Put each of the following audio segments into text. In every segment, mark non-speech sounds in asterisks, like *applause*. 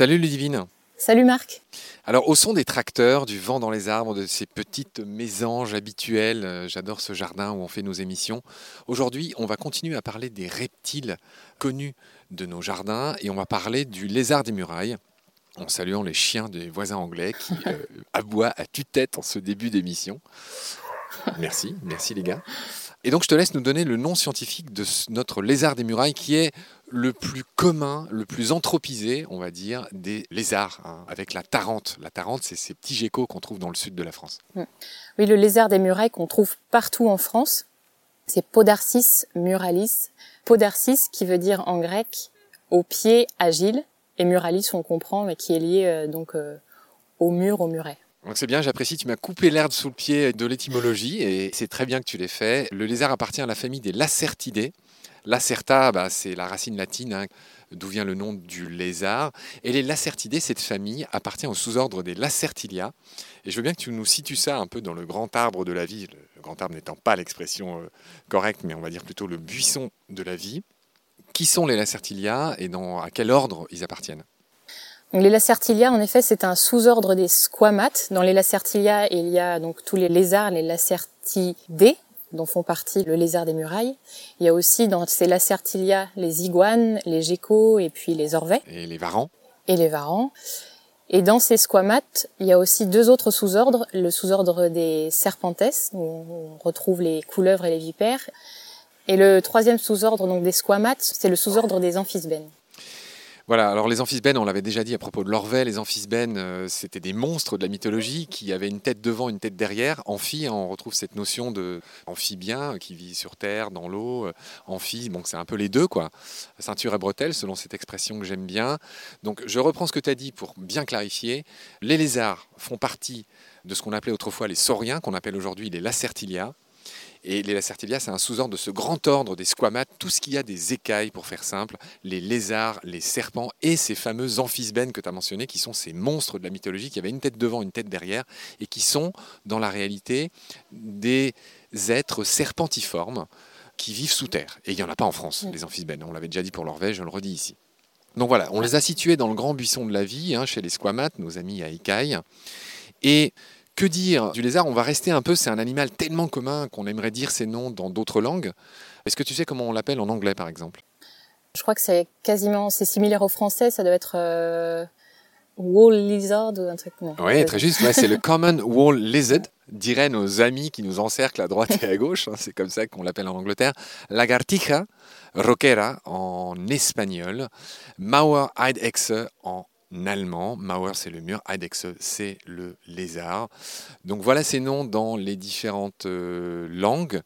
Salut Ludivine. Salut Marc. Alors au son des tracteurs, du vent dans les arbres, de ces petites mésanges habituelles, euh, j'adore ce jardin où on fait nos émissions. Aujourd'hui, on va continuer à parler des reptiles connus de nos jardins et on va parler du lézard des murailles en saluant les chiens des voisins anglais qui *laughs* euh, aboient à tue-tête en ce début d'émission. Merci, merci les gars. Et donc je te laisse nous donner le nom scientifique de notre lézard des murailles qui est le plus commun, le plus anthropisé, on va dire, des lézards, hein, avec la tarente. La tarente, c'est ces petits geckos qu'on trouve dans le sud de la France. Oui, le lézard des murailles qu'on trouve partout en France, c'est Podarcis muralis. Podarcis qui veut dire en grec au pied agile, et muralis on comprend, mais qui est lié euh, donc euh, au mur, au muret. Donc c'est bien, j'apprécie, tu m'as coupé l'herbe sous le pied de l'étymologie et c'est très bien que tu l'aies fait. Le lézard appartient à la famille des Lacertidae. Lacerta, bah, c'est la racine latine, hein, d'où vient le nom du lézard. Et les Lacertidae, cette famille, appartient au sous-ordre des Lacertilia. Et je veux bien que tu nous situes ça un peu dans le grand arbre de la vie, le grand arbre n'étant pas l'expression euh, correcte, mais on va dire plutôt le buisson de la vie. Qui sont les Lacertilia et dans, à quel ordre ils appartiennent? Les Lacertilia, en effet, c'est un sous-ordre des squamates. Dans les Lacertilia, il y a donc tous les lézards, les Lacertidés, dont font partie le lézard des murailles. Il y a aussi dans ces Lacertilia les iguanes, les geckos et puis les orvets. Et les varans. Et les varans. Et dans ces squamates, il y a aussi deux autres sous-ordres. Le sous-ordre des serpentes, où on retrouve les couleuvres et les vipères. Et le troisième sous-ordre donc des squamates, c'est le sous-ordre des amphisbènes. Voilà, alors les amphisbènes, on l'avait déjà dit à propos de l'Orvet, les amphisbènes, euh, c'était des monstres de la mythologie qui avaient une tête devant, une tête derrière. Amphi, on retrouve cette notion de amphibien qui vit sur terre, dans l'eau. Euh, amphi, bon, c'est un peu les deux, quoi. Ceinture et bretelle, selon cette expression que j'aime bien. Donc je reprends ce que tu as dit pour bien clarifier. Les lézards font partie de ce qu'on appelait autrefois les sauriens, qu'on appelle aujourd'hui les lacertilia. Et les Lacertilia, c'est un sous-ordre de ce grand ordre des squamates, tout ce qui a des écailles, pour faire simple, les lézards, les serpents et ces fameux amphisbènes que tu as mentionnés, qui sont ces monstres de la mythologie qui avaient une tête devant, une tête derrière, et qui sont, dans la réalité, des êtres serpentiformes qui vivent sous terre. Et il n'y en a pas en France, les amphisbènes. On l'avait déjà dit pour l'Orvège, je le redis ici. Donc voilà, on les a situés dans le grand buisson de la vie, hein, chez les squamates, nos amis à écailles. Et que dire du lézard? On va rester un peu, c'est un animal tellement commun qu'on aimerait dire ses noms dans d'autres langues. Est-ce que tu sais comment on l'appelle en anglais, par exemple? Je crois que c'est quasiment, c'est similaire au français, ça doit être euh, wall lizard ou un truc. oui, très juste, c'est le common wall lizard, diraient nos amis qui nous encerclent à droite et à gauche, hein, c'est comme ça qu'on l'appelle en Angleterre. Lagartija roquera en espagnol, Mauer Eidechse en allemand. Mauer, c'est le mur. Eidechse, c'est le lézard. Donc voilà ces noms dans les différentes euh, langues.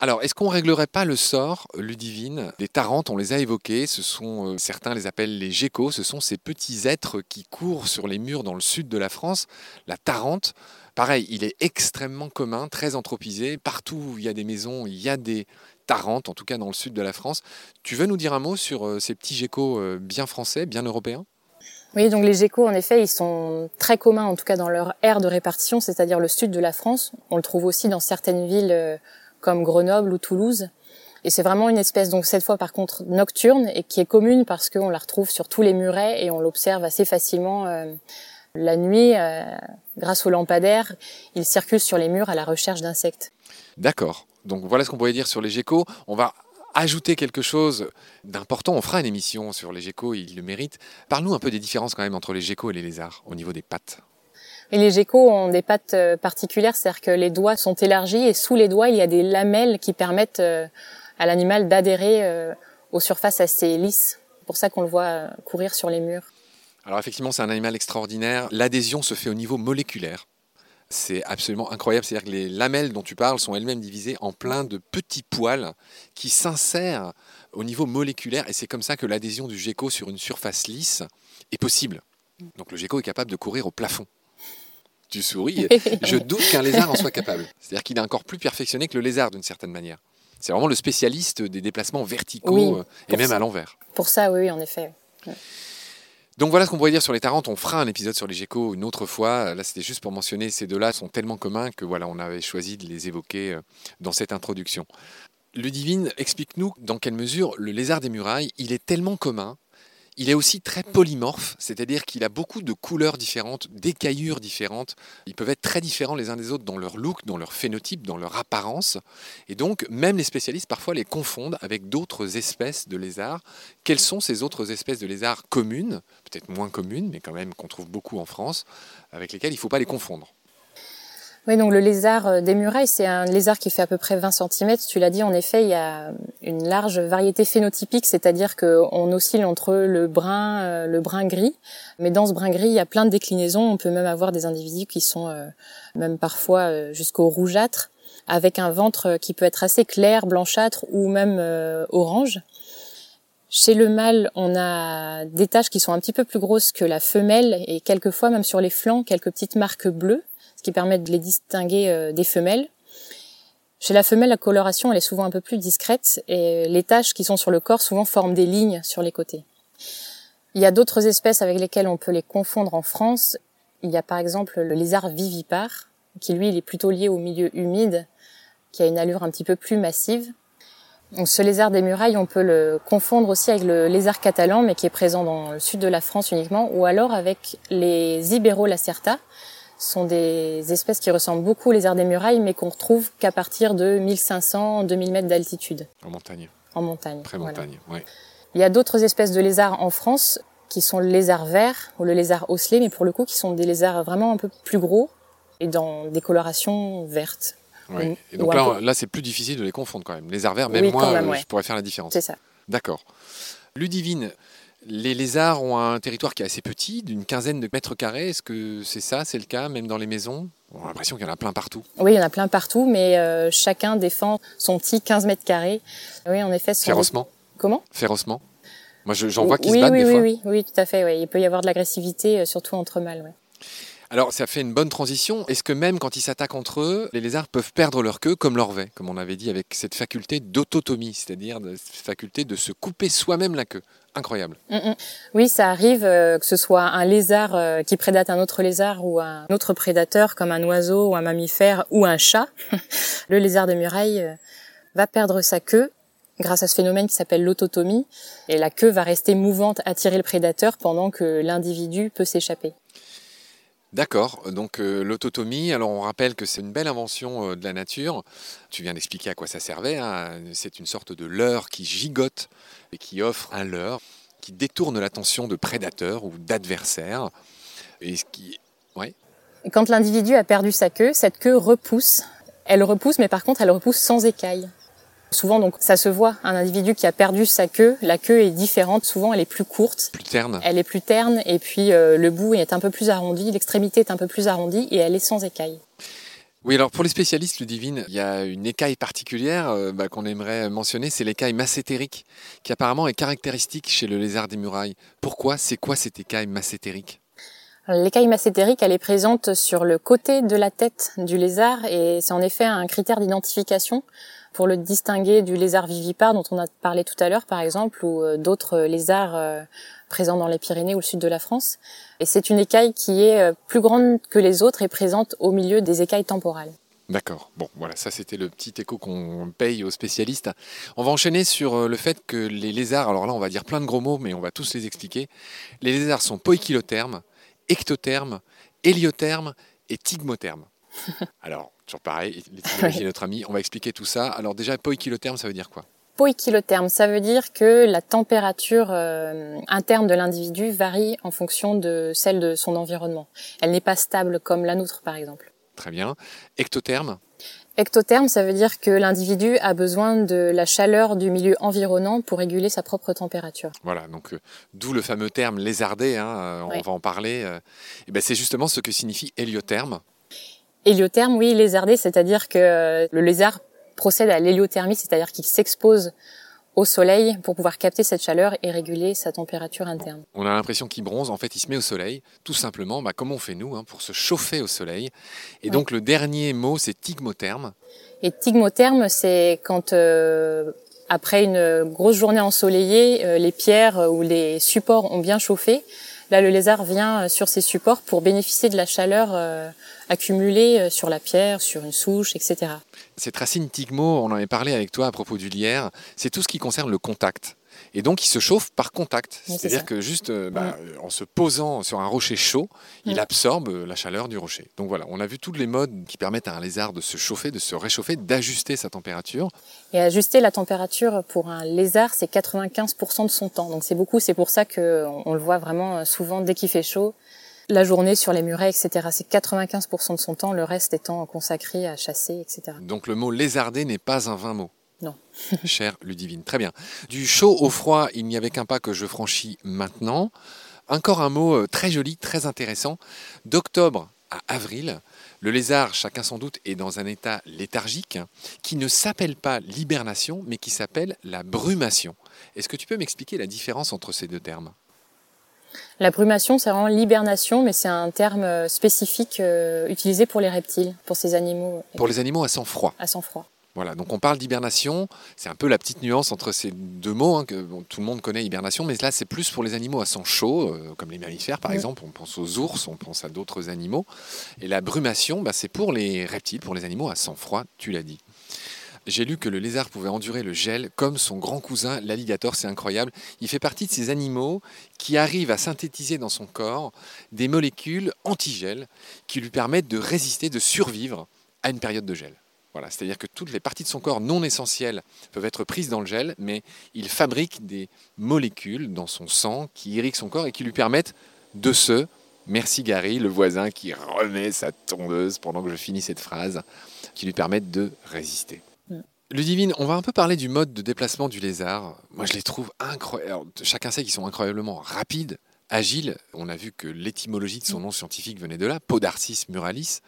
Alors, est-ce qu'on réglerait pas le sort, Ludivine? Des Tarentes, on les a évoqués, ce sont, euh, certains les appellent les geckos, ce sont ces petits êtres qui courent sur les murs dans le sud de la France. La Tarente, pareil, il est extrêmement commun, très anthropisé. Partout où il y a des maisons, il y a des Tarentes, en tout cas dans le sud de la France. Tu veux nous dire un mot sur euh, ces petits geckos bien français, bien européens? Oui, donc les geckos, en effet, ils sont très communs, en tout cas dans leur aire de répartition, c'est-à-dire le sud de la France. On le trouve aussi dans certaines villes euh, comme Grenoble ou Toulouse. Et c'est vraiment une espèce, donc cette fois par contre nocturne, et qui est commune parce qu'on la retrouve sur tous les murets et on l'observe assez facilement euh, la nuit. Euh, grâce aux lampadaires, il circule sur les murs à la recherche d'insectes. D'accord. Donc voilà ce qu'on pourrait dire sur les geckos. On va ajouter quelque chose d'important. On fera une émission sur les geckos, ils le méritent. Parle-nous un peu des différences quand même entre les geckos et les lézards au niveau des pattes. les geckos ont des pattes euh, particulières, c'est-à-dire que les doigts sont élargis et sous les doigts, il y a des lamelles qui permettent euh, à l'animal d'adhérer euh, aux surfaces assez lisses. C'est pour ça qu'on le voit courir sur les murs. Alors effectivement, c'est un animal extraordinaire. L'adhésion se fait au niveau moléculaire. C'est absolument incroyable. C'est-à-dire que les lamelles dont tu parles sont elles-mêmes divisées en plein de petits poils qui s'insèrent au niveau moléculaire. Et c'est comme ça que l'adhésion du gecko sur une surface lisse est possible. Donc le gecko est capable de courir au plafond. Tu souris. *laughs* Je doute qu'un lézard en soit capable. C'est-à-dire qu'il est encore plus perfectionné que le lézard d'une certaine manière. C'est vraiment le spécialiste des déplacements verticaux euh, et même à l'envers. Pour ça, oui, en effet. Donc voilà ce qu'on pourrait dire sur les Tarentes. On fera un épisode sur les geckos une autre fois. Là, c'était juste pour mentionner ces deux-là sont tellement communs que voilà, on avait choisi de les évoquer euh, dans cette introduction. Ludivine, explique-nous dans quelle mesure le lézard des murailles, il est tellement commun, Il est aussi très polymorphe, c'est-à-dire qu'il a beaucoup de couleurs différentes, d'écaillures différentes. Ils peuvent être très différents les uns des autres dans leur look, dans leur phénotype, dans leur apparence. Et donc, même les spécialistes parfois les confondent avec d'autres espèces de lézards. Quelles sont ces autres espèces de lézards communes, peut-être moins communes, mais quand même qu'on trouve beaucoup en France, avec lesquelles il ne faut pas les confondre? Oui, donc le lézard euh, des murailles, c'est un lézard qui fait à peu près 20 cm. Tu l'as dit, en effet, il y a une large variété phénotypique, c'est-à-dire qu'on oscille entre le brun, euh, le brun gris. Mais dans ce brun gris, il y a plein de déclinaisons. On peut même avoir des individus qui sont euh, même parfois jusqu'au rougeâtre, avec un ventre qui peut être assez clair, blanchâtre ou même orange. Chez le mâle, on a des taches qui sont un petit peu plus grosses que la femelle et quelquefois même sur les flancs quelques petites marques bleues ce qui permet de les distinguer euh, des femelles. Chez la femelle, la coloration elle est souvent un peu plus discrète et les taches qui sont sur le corps souvent forment des lignes sur les côtés. Il y a d'autres espèces avec lesquelles on peut les confondre en France. Il y a par exemple le lézard vivipare, qui lui il est plutôt lié au milieu humide, qui a une allure un petit peu plus massive. Donc ce lézard des murailles, on peut le confondre aussi avec le lézard catalan, mais qui est présent dans le sud de la France uniquement, ou alors avec les Ibero-Lacerta, sont des espèces qui ressemblent beaucoup aux lézards des murailles, mais qu'on retrouve qu'à partir de 1500-2000 mètres d'altitude. En montagne. En montagne. Très montagne, oui. Il y a d'autres espèces de lézards en France qui sont le lézard vert ou le lézard osselet, mais pour le coup qui sont des lézards vraiment un peu plus gros et dans des colorations vertes. Oui. Et donc là, là c'est plus difficile de les confondre quand même. Lézard vert, même moi, je pourrais faire la différence. C'est ça. D'accord. Ludivine, les lézards ont un territoire qui est assez petit, d'une quinzaine de mètres carrés. Est-ce que c'est ça, c'est le cas, même dans les maisons? On a l'impression qu'il y en a plein partout. Oui, il y en a plein partout, mais euh, chacun défend son petit 15 mètres carrés. Oui, en effet. Férocement Comment? Férocement Moi, j'en vois qui se battent oui, des oui, fois. Oui, oui, tout à fait. Il peut y avoir de l'agressivité, euh, surtout entre mâles. Alors, ça fait une bonne transition. Est-ce que même quand ils s'attaquent entre eux, les lézards peuvent perdre leur queue comme l'orvet, comme on avait dit, avec cette faculté d'autotomie, c'est-à-dire cette faculté de se couper soi-même la queue Incroyable. Mm, mm. Oui, ça arrive euh, que ce soit un lézard euh, qui prédate un autre lézard ou un autre prédateur comme un oiseau ou un mammifère ou un chat. *laughs* le lézard de muraille euh, va perdre sa queue grâce à ce phénomène qui s'appelle l'autotomie et la queue va rester mouvante, attirer le prédateur pendant que l'individu peut s'échapper. D'accord, donc euh, l'autotomie, alors on rappelle que c'est une belle invention euh, de la nature. Tu viens d'expliquer à quoi ça servait. Hein. C'est une sorte de leurre qui gigote et qui offre un leurre qui détourne l'attention de prédateurs ou d'adversaires. Et ce qui. Quand l'individu a perdu sa queue, cette queue repousse. Elle repousse, mais par contre, elle repousse sans écaille. Souvent, donc, ça se voit. Un individu qui a perdu sa queue, la queue est différente. Souvent, elle est plus courte. Plus terne. Elle est plus terne, et puis euh, le bout est un peu plus arrondi, l'extrémité est un peu plus arrondie, et elle est sans écaille. Oui, alors pour les spécialistes Ludivine, il y a une écaille particulière euh, bah, qu'on aimerait mentionner, c'est l'écaille massétérique, qui apparemment est caractéristique chez le lézard des murailles. Pourquoi? C'est quoi cette écaille massétérique? L'écaille massétérique, elle est présente sur le côté de la tête du lézard et c'est en effet un critère d'identification pour le distinguer du lézard vivipare dont on a parlé tout à l'heure par exemple ou euh, d'autres lézards euh, présents dans les Pyrénées ou le sud de la France. Et c'est une écaille qui est euh, plus grande que les autres et présente au milieu des écailles temporales. D'accord. Bon, voilà, ça c'était le petit écho qu'on paye aux spécialistes. On va enchaîner sur le fait que les lézards, alors là on va dire plein de gros mots, mais on va tous les expliquer. Les lézards sont poikilothermes, ectothermes, héliothermes et tigmothermes. *laughs* Alors, toujours pareil, l'étymologie *laughs* notre ami, on va expliquer tout ça. Alors déjà, poikilotherme, ça veut dire quoi? Poikilotherme, ça veut dire que la température euh, interne de l'individu varie en fonction de celle de son environnement. Elle n'est pas stable comme la nôtre, par exemple. Très bien. Ectotherme? Ectotherme, ça veut dire que l'individu a besoin de la chaleur du milieu environnant pour réguler sa propre température. Voilà, donc euh, d'où le fameux terme lézardé, hein, euh, on va en parler. et ben, c'est justement ce que signifie héliotherme. Héliotherme, oui, lézardé, c'est-à-dire que le lézard procède à l'héliothermie, c'est-à-dire qu'il s'expose au soleil pour pouvoir capter cette chaleur et réguler sa température interne. On a l'impression qu'il bronze, en fait il se met au soleil, tout simplement, bah, comme on fait nous, hein, pour se chauffer au soleil? Et donc le dernier mot, c'est tigmotherme. Et tigmotherme, c'est quand euh, après une grosse journée ensoleillée, euh, les pierres ou les supports ont bien chauffé, Là, le lézard vient euh, sur ces supports pour bénéficier de la chaleur euh, accumulée euh, sur la pierre, sur une souche, etc. Cette racine tigmo, on en avait parlé avec toi à propos du lierre, c'est tout ce qui concerne le contact. Et donc, il se chauffe par contact. Oui, C'est-à-dire que juste euh, bah, en se posant sur un rocher chaud, il absorbe euh, la chaleur du rocher. Donc voilà, on a vu tous les modes qui permettent à un lézard de se chauffer, de se réchauffer, d'ajuster sa température. Et ajuster la température pour un lézard, c'est 95% de son temps. Donc c'est beaucoup, c'est pour ça que on on le voit vraiment euh, souvent dès qu'il fait chaud. La journée sur les murets, etc. C'est 95% de son temps, le reste étant consacré à chasser, etc. Donc le mot lézarder n'est pas un vain mot. Non. *laughs* Cher Ludivine. Très bien. Du chaud au froid, il n'y avait qu'un pas que je franchis maintenant. Encore un mot euh, très joli, très intéressant. D'octobre à avril, le lézard, chacun sans doute, est dans un état léthargique qui ne s'appelle pas l'hibernation, mais qui s'appelle la brumation. Est-ce que tu peux m'expliquer la différence entre ces deux termes? La brumation, c'est vraiment l'hibernation, mais c'est un terme euh, spécifique euh, utilisé pour les reptiles, pour ces animaux Pour les animaux à sang froid. à sang froid. Voilà, donc on parle d'hibernation, c'est un peu la petite nuance entre ces deux mots, hein, que bon, tout le monde connaît hibernation, mais là c'est plus pour les animaux à sang chaud, euh, comme les mammifères par Oui. exemple, on pense aux ours, on pense à d'autres animaux, et la brumation, bah, c'est pour les reptiles, pour les animaux à sang froid, tu l'as dit. J'ai lu que le lézard pouvait endurer le gel comme son grand cousin l'alligator, c'est incroyable. Il fait partie de ces animaux qui arrivent à synthétiser dans son corps des molécules antigel qui lui permettent de résister, de survivre à une période de gel. Voilà, c'est-à-dire que toutes les parties de son corps non essentielles peuvent être prises dans le gel, mais il fabrique des molécules dans son sang qui irriguent son corps et qui lui permettent de se. Merci Gary, le voisin qui remet sa tondeuse pendant que je finis cette phrase, qui lui permettent de résister. Mm. Ludivine, on va un peu parler du mode de déplacement du lézard. Moi, je les trouve incroyables. Chacun sait qu'ils sont incroyablement rapides, agiles. On a vu que l'étymologie de son nom scientifique venait de là, Podarcis muralis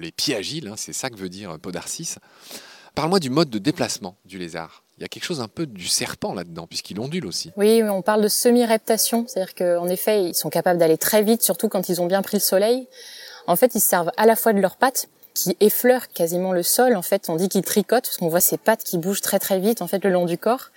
les pieds agiles, hein, c'est ça que veut dire Podarcis. Parle-moi du mode de déplacement du lézard. Il y a quelque chose un peu du serpent là-dedans, puisqu'il ondule aussi. Oui, on parle de semi-reptation, c'est-à-dire qu'en effet, ils sont capables d'aller très vite, surtout quand ils ont bien pris le soleil. En fait, ils se servent à la fois de leurs pattes, qui effleurent quasiment le sol. En fait, on dit qu'ils tricotent, parce qu'on voit ces pattes qui bougent très très vite, en fait, le long du corps.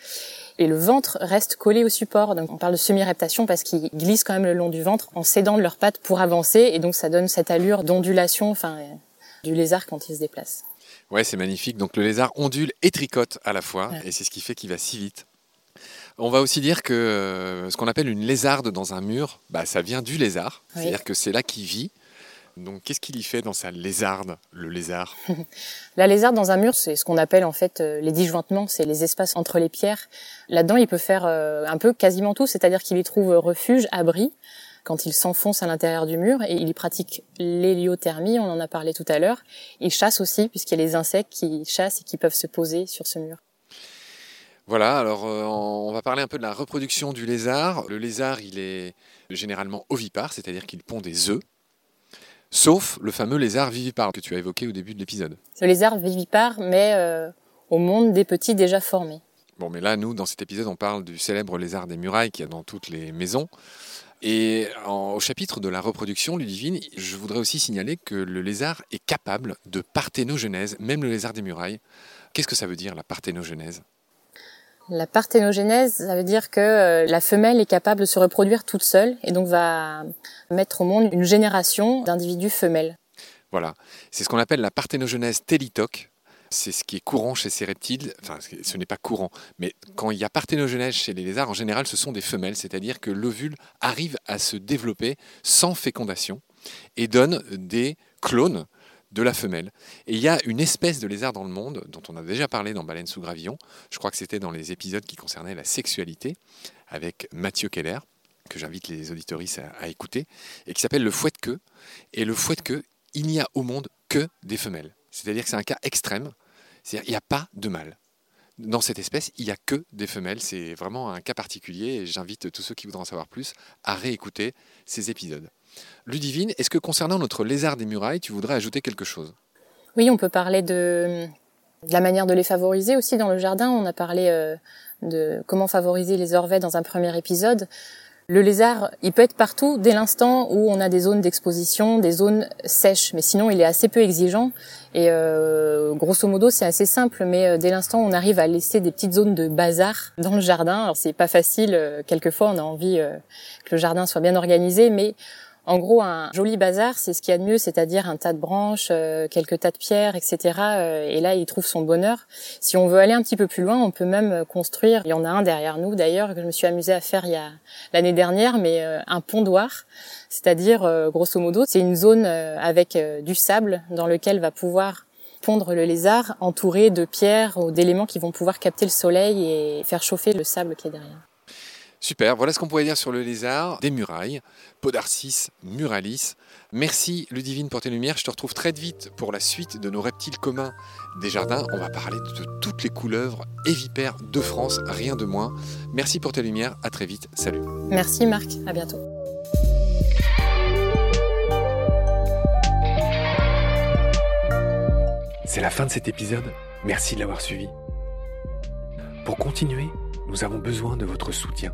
Et le ventre reste collé au support. Donc, on parle de semi-reptation parce qu'ils glissent quand même le long du ventre en s'aidant de leurs pattes pour avancer. Et donc, ça donne cette allure d'ondulation, enfin, euh, du lézard quand il se déplace. Ouais, c'est magnifique. Donc le lézard ondule et tricote à la fois, Ouais. et c'est ce qui fait qu'il va si vite. On va aussi dire que euh, ce qu'on appelle une lézarde dans un mur, bah, ça vient du lézard. Oui. C'est-à-dire que c'est là qu'il vit. Donc qu'est-ce qu'il y fait dans sa lézarde, le lézard? *laughs* La lézarde dans un mur, c'est ce qu'on appelle en fait euh, les disjointements, c'est les espaces entre les pierres. Là-dedans, il peut faire euh, un peu quasiment tout, c'est-à-dire qu'il y trouve refuge, abri, quand il s'enfonce à l'intérieur du mur, et il y pratique l'héliothermie, on en a parlé tout à l'heure. Il chasse aussi, puisqu'il y a les insectes qui chassent et qui peuvent se poser sur ce mur. Voilà, alors euh, on va parler un peu de la reproduction du lézard. Le lézard, il est généralement ovipare, c'est-à-dire qu'il pond des œufs, sauf le fameux lézard vivipare que tu as évoqué au début de l'épisode. Ce lézard vivipare, mais euh, au monde des petits déjà formés. Bon, mais là, nous, dans cet épisode, on parle du célèbre lézard des murailles qu'il y a dans toutes les maisons. Et en- au chapitre de la reproduction, Ludivine, je voudrais aussi signaler que le lézard est capable de parthénogenèse, même le lézard des murailles. Qu'est-ce que ça veut dire, la parthénogenèse? La parthénogenèse, ça veut dire que euh, la femelle est capable de se reproduire toute seule et donc va mettre au monde une génération d'individus femelles. Voilà, c'est ce qu'on appelle la parthénogenèse télitoque. C'est ce qui est courant chez ces reptiles. Enfin, ce n'est pas courant, mais quand il y a parthénogenèse chez les lézards, en général, ce sont des femelles, c'est-à-dire que l'ovule arrive à se développer sans fécondation et donne des clones de la femelle. Et il y a une espèce de lézard dans le monde dont on a déjà parlé dans Baleine sous gravillon. Je crois que c'était dans les épisodes qui concernaient la sexualité avec Mathieu Keller, que j'invite les auditoristes à, écouter, et qui s'appelle le fouet de queue. Et le fouet de queue, il n'y a au monde que des femelles. C'est-à-dire que c'est un cas extrême. C'est-à-dire qu'il n'y a pas de mâle. Dans cette espèce, il n'y a que des femelles. C'est vraiment un cas particulier et j'invite tous ceux qui voudront en savoir plus à réécouter ces épisodes. Ludivine, est-ce que concernant notre lézard des murailles, tu voudrais ajouter quelque chose? Oui, on peut parler de, de la manière de les favoriser aussi dans le jardin. On a parlé euh, de comment favoriser les orvets dans un premier épisode. Le lézard, il peut être partout dès l'instant où on a des zones d'exposition, des zones sèches, mais sinon il est assez peu exigeant. Et euh, grosso modo, c'est assez simple, mais euh, dès l'instant on arrive à laisser des petites zones de bazar dans le jardin, alors c'est pas facile. euh, quelquefois, on a envie que le jardin soit bien organisé, mais En gros, un joli bazar, c'est ce qu'il y a de mieux, c'est-à-dire un tas de branches, euh, quelques tas de pierres, etc. Euh, et là, il trouve son bonheur. Si on veut aller un petit peu plus loin, on peut même construire. Il y en a un derrière nous, d'ailleurs, que je me suis amusée à faire il y a l'année dernière, mais euh, un pondoir, c'est-à-dire, grosso modo, c'est une zone avec du sable dans lequel va pouvoir pondre le lézard, entouré de pierres ou d'éléments qui vont pouvoir capter le soleil et faire chauffer le sable qui est derrière. Super, voilà ce qu'on pourrait dire sur le lézard, des murailles, Podarcis muralis. Merci Ludivine pour tes lumières, je te retrouve très vite pour la suite de nos reptiles communs des jardins. On va parler de toutes les couleuvres et vipères de France, rien de moins. Merci pour tes lumières, à très vite, salut. Merci Marc, à bientôt. C'est la fin de cet épisode, merci de l'avoir suivi. Pour continuer, nous avons besoin de votre soutien